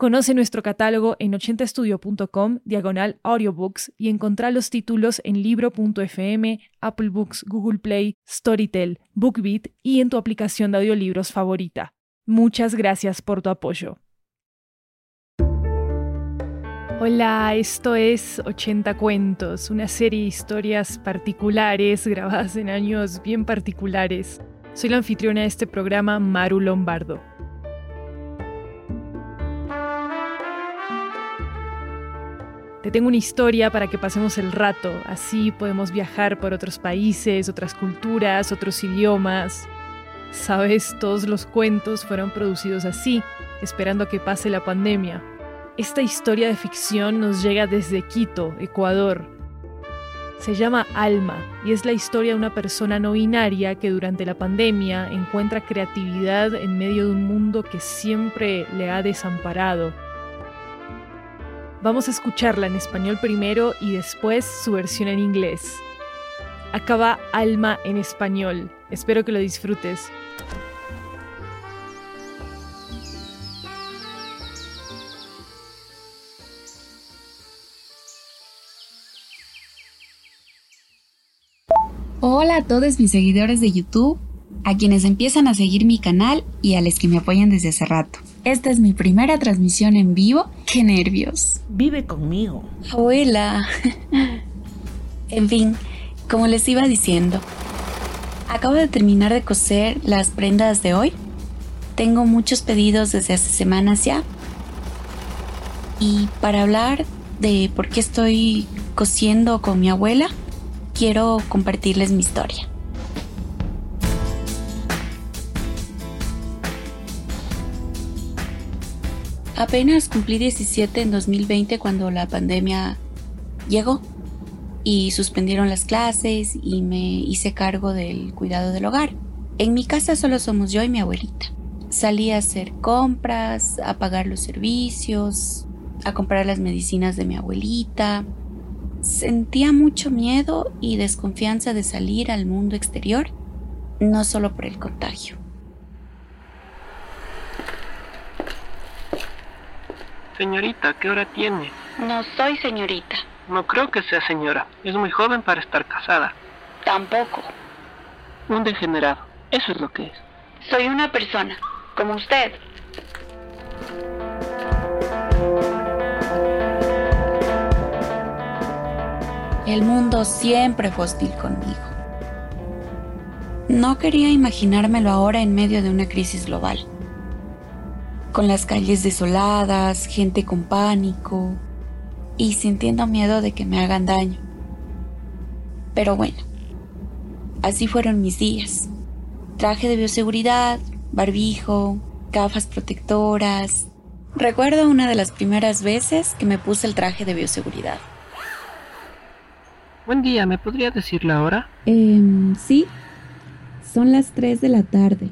Conoce nuestro catálogo en 80estudio.com, diagonal audiobooks, y encontrá los títulos en libro.fm, Apple Books, Google Play, Storytel, BookBeat y en tu aplicación de audiolibros favorita. Muchas gracias por tu apoyo. Hola, esto es 80 Cuentos, una serie de historias particulares grabadas en años bien particulares. Soy la anfitriona de este programa, Maru Lombardo. Te tengo una historia para que pasemos el rato, así podemos viajar por otros países, otras culturas, otros idiomas. Sabes, todos los cuentos fueron producidos así, esperando a que pase la pandemia. Esta historia de ficción nos llega desde Quito, Ecuador. Se llama Alma y es la historia de una persona no binaria que durante la pandemia encuentra creatividad en medio de un mundo que siempre le ha desamparado Vamos a escucharla en español primero y después su versión en inglés. Acaba Alma en español. Espero que lo disfrutes. Hola a todos mis seguidores de YouTube, a quienes empiezan a seguir mi canal y a los que me apoyan desde hace rato. Esta es mi primera transmisión en vivo. ¡Qué nervios! Vive conmigo. Abuela. en fin, como les iba diciendo, acabo de terminar de coser las prendas de hoy. Tengo muchos pedidos desde hace semanas ya. Y para hablar de por qué estoy cosiendo con mi abuela, quiero compartirles mi historia. Apenas cumplí 17 en 2020 cuando la pandemia llegó y suspendieron las clases y me hice cargo del cuidado del hogar. En mi casa solo somos yo y mi abuelita. Salí a hacer compras, a pagar los servicios, a comprar las medicinas de mi abuelita. Sentía mucho miedo y desconfianza de salir al mundo exterior, no solo por el contagio. Señorita, ¿qué hora tiene? No soy señorita. No creo que sea señora. Es muy joven para estar casada. Tampoco. Un degenerado. Eso es lo que es. Soy una persona, como usted. El mundo siempre fue hostil conmigo. No quería imaginármelo ahora en medio de una crisis global con las calles desoladas, gente con pánico y sintiendo miedo de que me hagan daño. Pero bueno, así fueron mis días. Traje de bioseguridad, barbijo, gafas protectoras. Recuerdo una de las primeras veces que me puse el traje de bioseguridad. Buen día, ¿me podría decir la hora? Eh, sí, son las 3 de la tarde.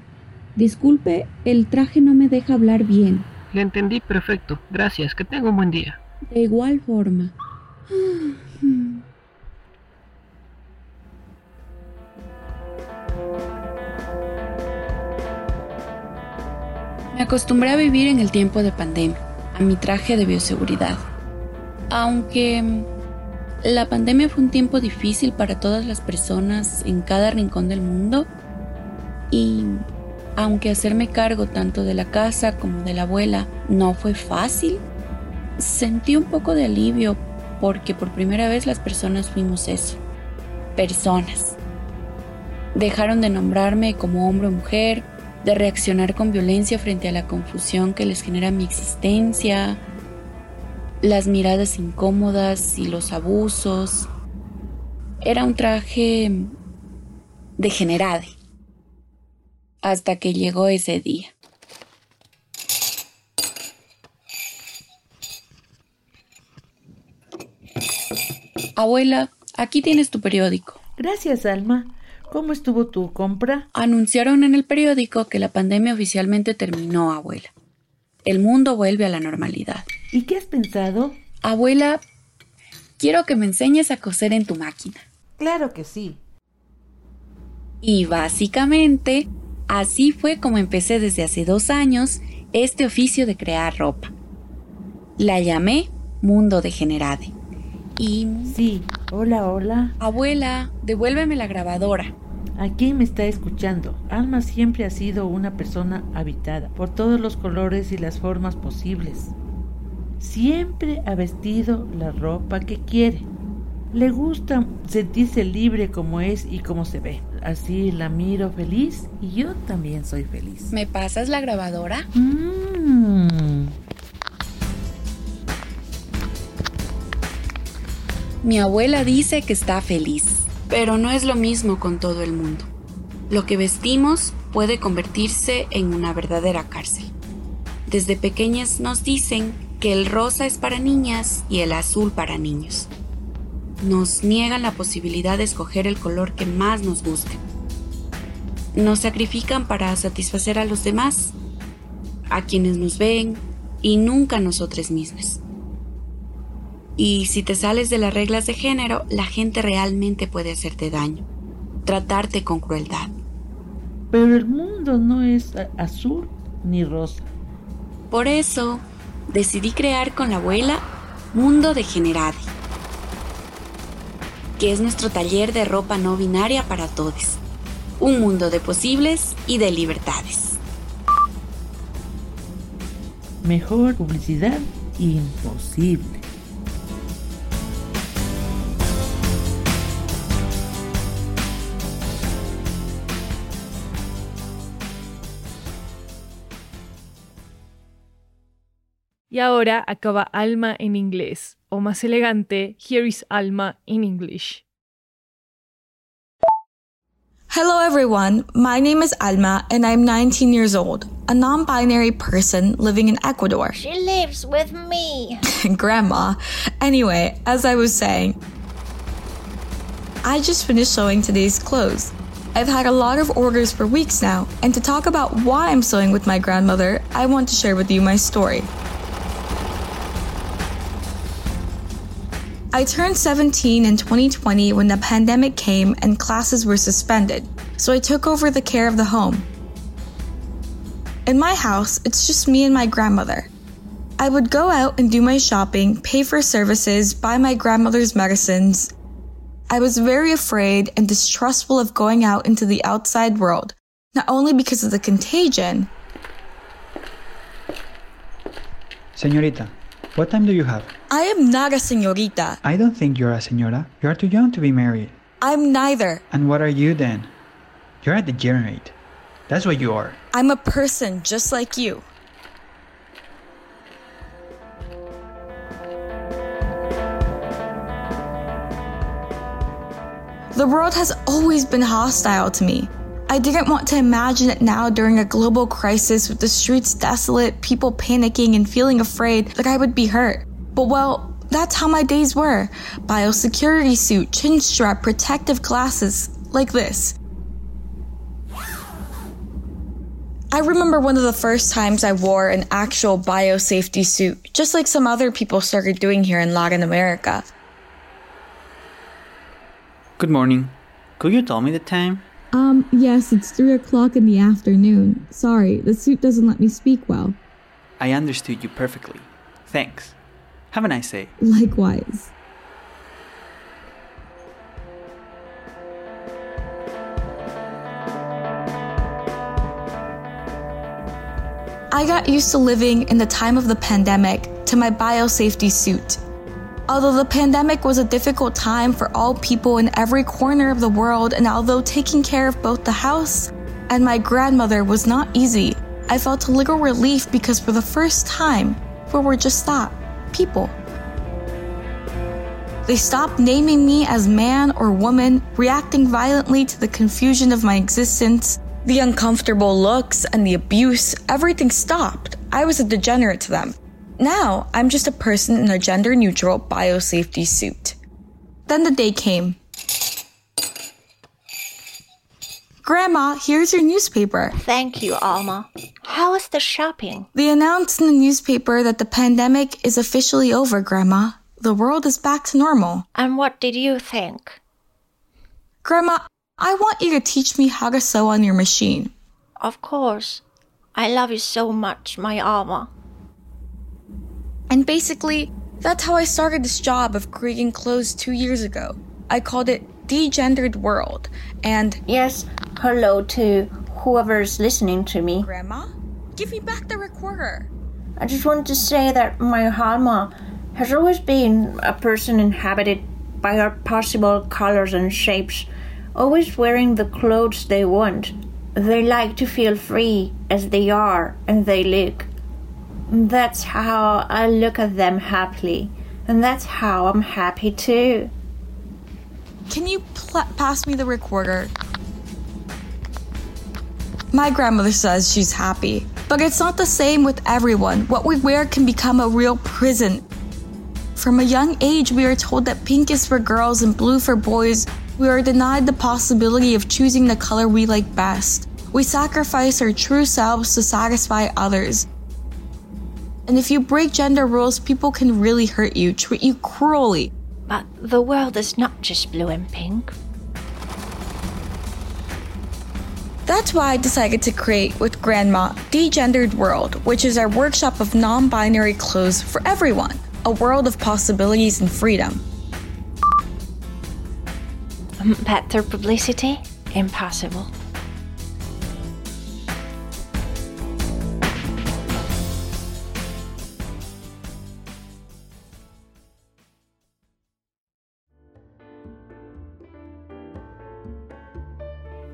Disculpe, el traje no me deja hablar bien. Le entendí perfecto. Gracias. Que tenga un buen día. De igual forma. Me acostumbré a vivir en el tiempo de pandemia, a mi traje de bioseguridad. Aunque la pandemia fue un tiempo difícil para todas las personas en cada rincón del mundo y aunque hacerme cargo tanto de la casa como de la abuela no fue fácil, sentí un poco de alivio porque por primera vez las personas fuimos eso, personas. Dejaron de nombrarme como hombre o mujer, de reaccionar con violencia frente a la confusión que les genera mi existencia, las miradas incómodas y los abusos. Era un traje degenerado hasta que llegó ese día. Abuela, aquí tienes tu periódico. Gracias, Alma. ¿Cómo estuvo tu compra? Anunciaron en el periódico que la pandemia oficialmente terminó, abuela. El mundo vuelve a la normalidad. ¿Y qué has pensado? Abuela, quiero que me enseñes a coser en tu máquina. Claro que sí. Y básicamente así fue como empecé desde hace dos años este oficio de crear ropa. La llamé Mundo Degenerade. Y... Sí, hola, hola. Abuela, devuélveme la grabadora. Aquí me está escuchando? Alma siempre ha sido una persona habitada por todos los colores y las formas posibles. Siempre ha vestido la ropa que quiere. Le gusta sentirse libre como es y como se ve. Así la miro feliz y yo también soy feliz. ¿Me pasas la grabadora? Mm. Mi abuela dice que está feliz, pero no es lo mismo con todo el mundo. Lo que vestimos puede convertirse en una verdadera cárcel. Desde pequeñas nos dicen que el rosa es para niñas y el azul para niños nos niegan la posibilidad de escoger el color que más nos guste. Nos sacrifican para satisfacer a los demás, a quienes nos ven y nunca a nosotros mismos. Y si te sales de las reglas de género, la gente realmente puede hacerte daño, tratarte con crueldad. Pero el mundo no es azul ni rosa. Por eso, decidí crear con la abuela Mundo Degenerade que es nuestro taller de ropa no binaria para todos. Un mundo de posibles y de libertades. Mejor publicidad imposible. Y ahora acaba Alma en inglés, o más elegante, Here is Alma in English. Hello everyone, my name is Alma and I'm 19 years old, a non binary person living in Ecuador. She lives with me. Grandma. Anyway, as I was saying, I just finished sewing today's clothes. I've had a lot of orders for weeks now, and to talk about why I'm sewing with my grandmother, I want to share with you my story. I turned 17 in 2020 when the pandemic came and classes were suspended, so I took over the care of the home. In my house, it's just me and my grandmother. I would go out and do my shopping, pay for services, buy my grandmother's medicines. I was very afraid and distrustful of going out into the outside world, not only because of the contagion. Señorita, what time do you have? I am not a señorita. I don't think you're a señora. You are too young to be married. I'm neither. And what are you then? You're a degenerate. That's what you are. I'm a person just like you. The world has always been hostile to me. I didn't want to imagine it now during a global crisis with the streets desolate, people panicking and feeling afraid that I would be hurt. But well, that's how my days were. Biosecurity suit, chin strap, protective glasses, like this. I remember one of the first times I wore an actual biosafety suit, just like some other people started doing here in Latin America. Good morning. Could you tell me the time? Um, yes, it's three o'clock in the afternoon. Sorry, the suit doesn't let me speak well. I understood you perfectly. Thanks. Have a nice day. Likewise. I got used to living in the time of the pandemic to my biosafety suit. Although the pandemic was a difficult time for all people in every corner of the world, and although taking care of both the house and my grandmother was not easy, I felt a little relief because for the first time, we were just that people. They stopped naming me as man or woman, reacting violently to the confusion of my existence, the uncomfortable looks, and the abuse. Everything stopped. I was a degenerate to them. Now, I'm just a person in a gender neutral biosafety suit. Then the day came. Grandma, here's your newspaper. Thank you, Alma. How was the shopping? They announced in the newspaper that the pandemic is officially over, Grandma. The world is back to normal. And what did you think? Grandma, I want you to teach me how to sew on your machine. Of course. I love you so much, my Alma. And basically, that's how I started this job of creating clothes two years ago. I called it Degendered World, and Yes, hello to whoever's listening to me. Grandma, give me back the recorder. I just want to say that my Alma has always been a person inhabited by her possible colors and shapes, always wearing the clothes they want. They like to feel free as they are and they look. That's how I look at them happily, and that's how I'm happy too. Can you pl- pass me the recorder? My grandmother says she's happy, but it's not the same with everyone. What we wear can become a real prison. From a young age, we are told that pink is for girls and blue for boys. We are denied the possibility of choosing the color we like best. We sacrifice our true selves to satisfy others. And if you break gender rules, people can really hurt you, treat you cruelly. But the world is not just blue and pink. That's why I decided to create with Grandma Degendered World, which is our workshop of non binary clothes for everyone, a world of possibilities and freedom. Um, Better publicity? Impossible.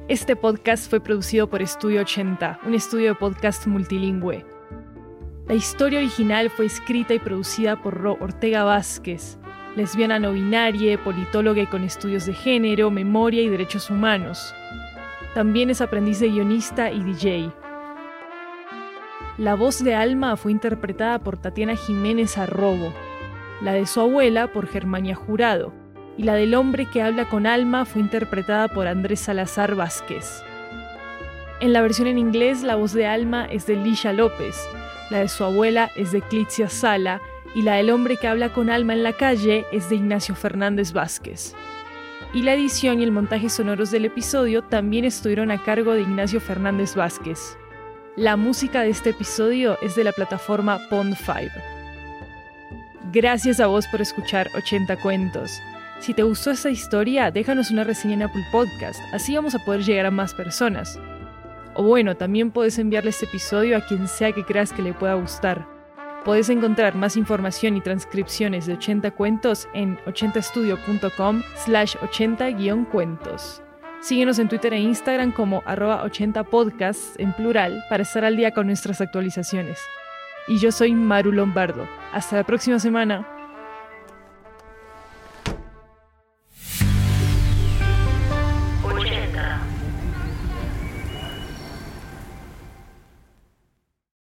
Este podcast fue producido por Estudio 80, un estudio de podcast multilingüe. La historia original fue escrita y producida por Ro Ortega Vázquez, lesbiana no binaria, politóloga con estudios de género, memoria y derechos humanos. También es aprendiz de guionista y DJ. La voz de Alma fue interpretada por Tatiana Jiménez Arrobo, la de su abuela por Germania Jurado, y la del hombre que habla con Alma fue interpretada por Andrés Salazar Vázquez. En la versión en inglés, la voz de Alma es de Lisha López, la de su abuela es de Clitzia Sala y la del hombre que habla con Alma en la calle es de Ignacio Fernández Vázquez. Y la edición y el montaje sonoros del episodio también estuvieron a cargo de Ignacio Fernández Vázquez. La música de este episodio es de la plataforma Pond5. Gracias a vos por escuchar 80 cuentos. Si te gustó esta historia, déjanos una reseña en Apple Podcast, así vamos a poder llegar a más personas. O bueno, también puedes enviarle este episodio a quien sea que creas que le pueda gustar. Puedes encontrar más información y transcripciones de 80 cuentos en 80estudio.com slash 80-cuentos. Síguenos en Twitter e Instagram como arroba 80podcasts en plural para estar al día con nuestras actualizaciones. Y yo soy Maru Lombardo. Hasta la próxima semana.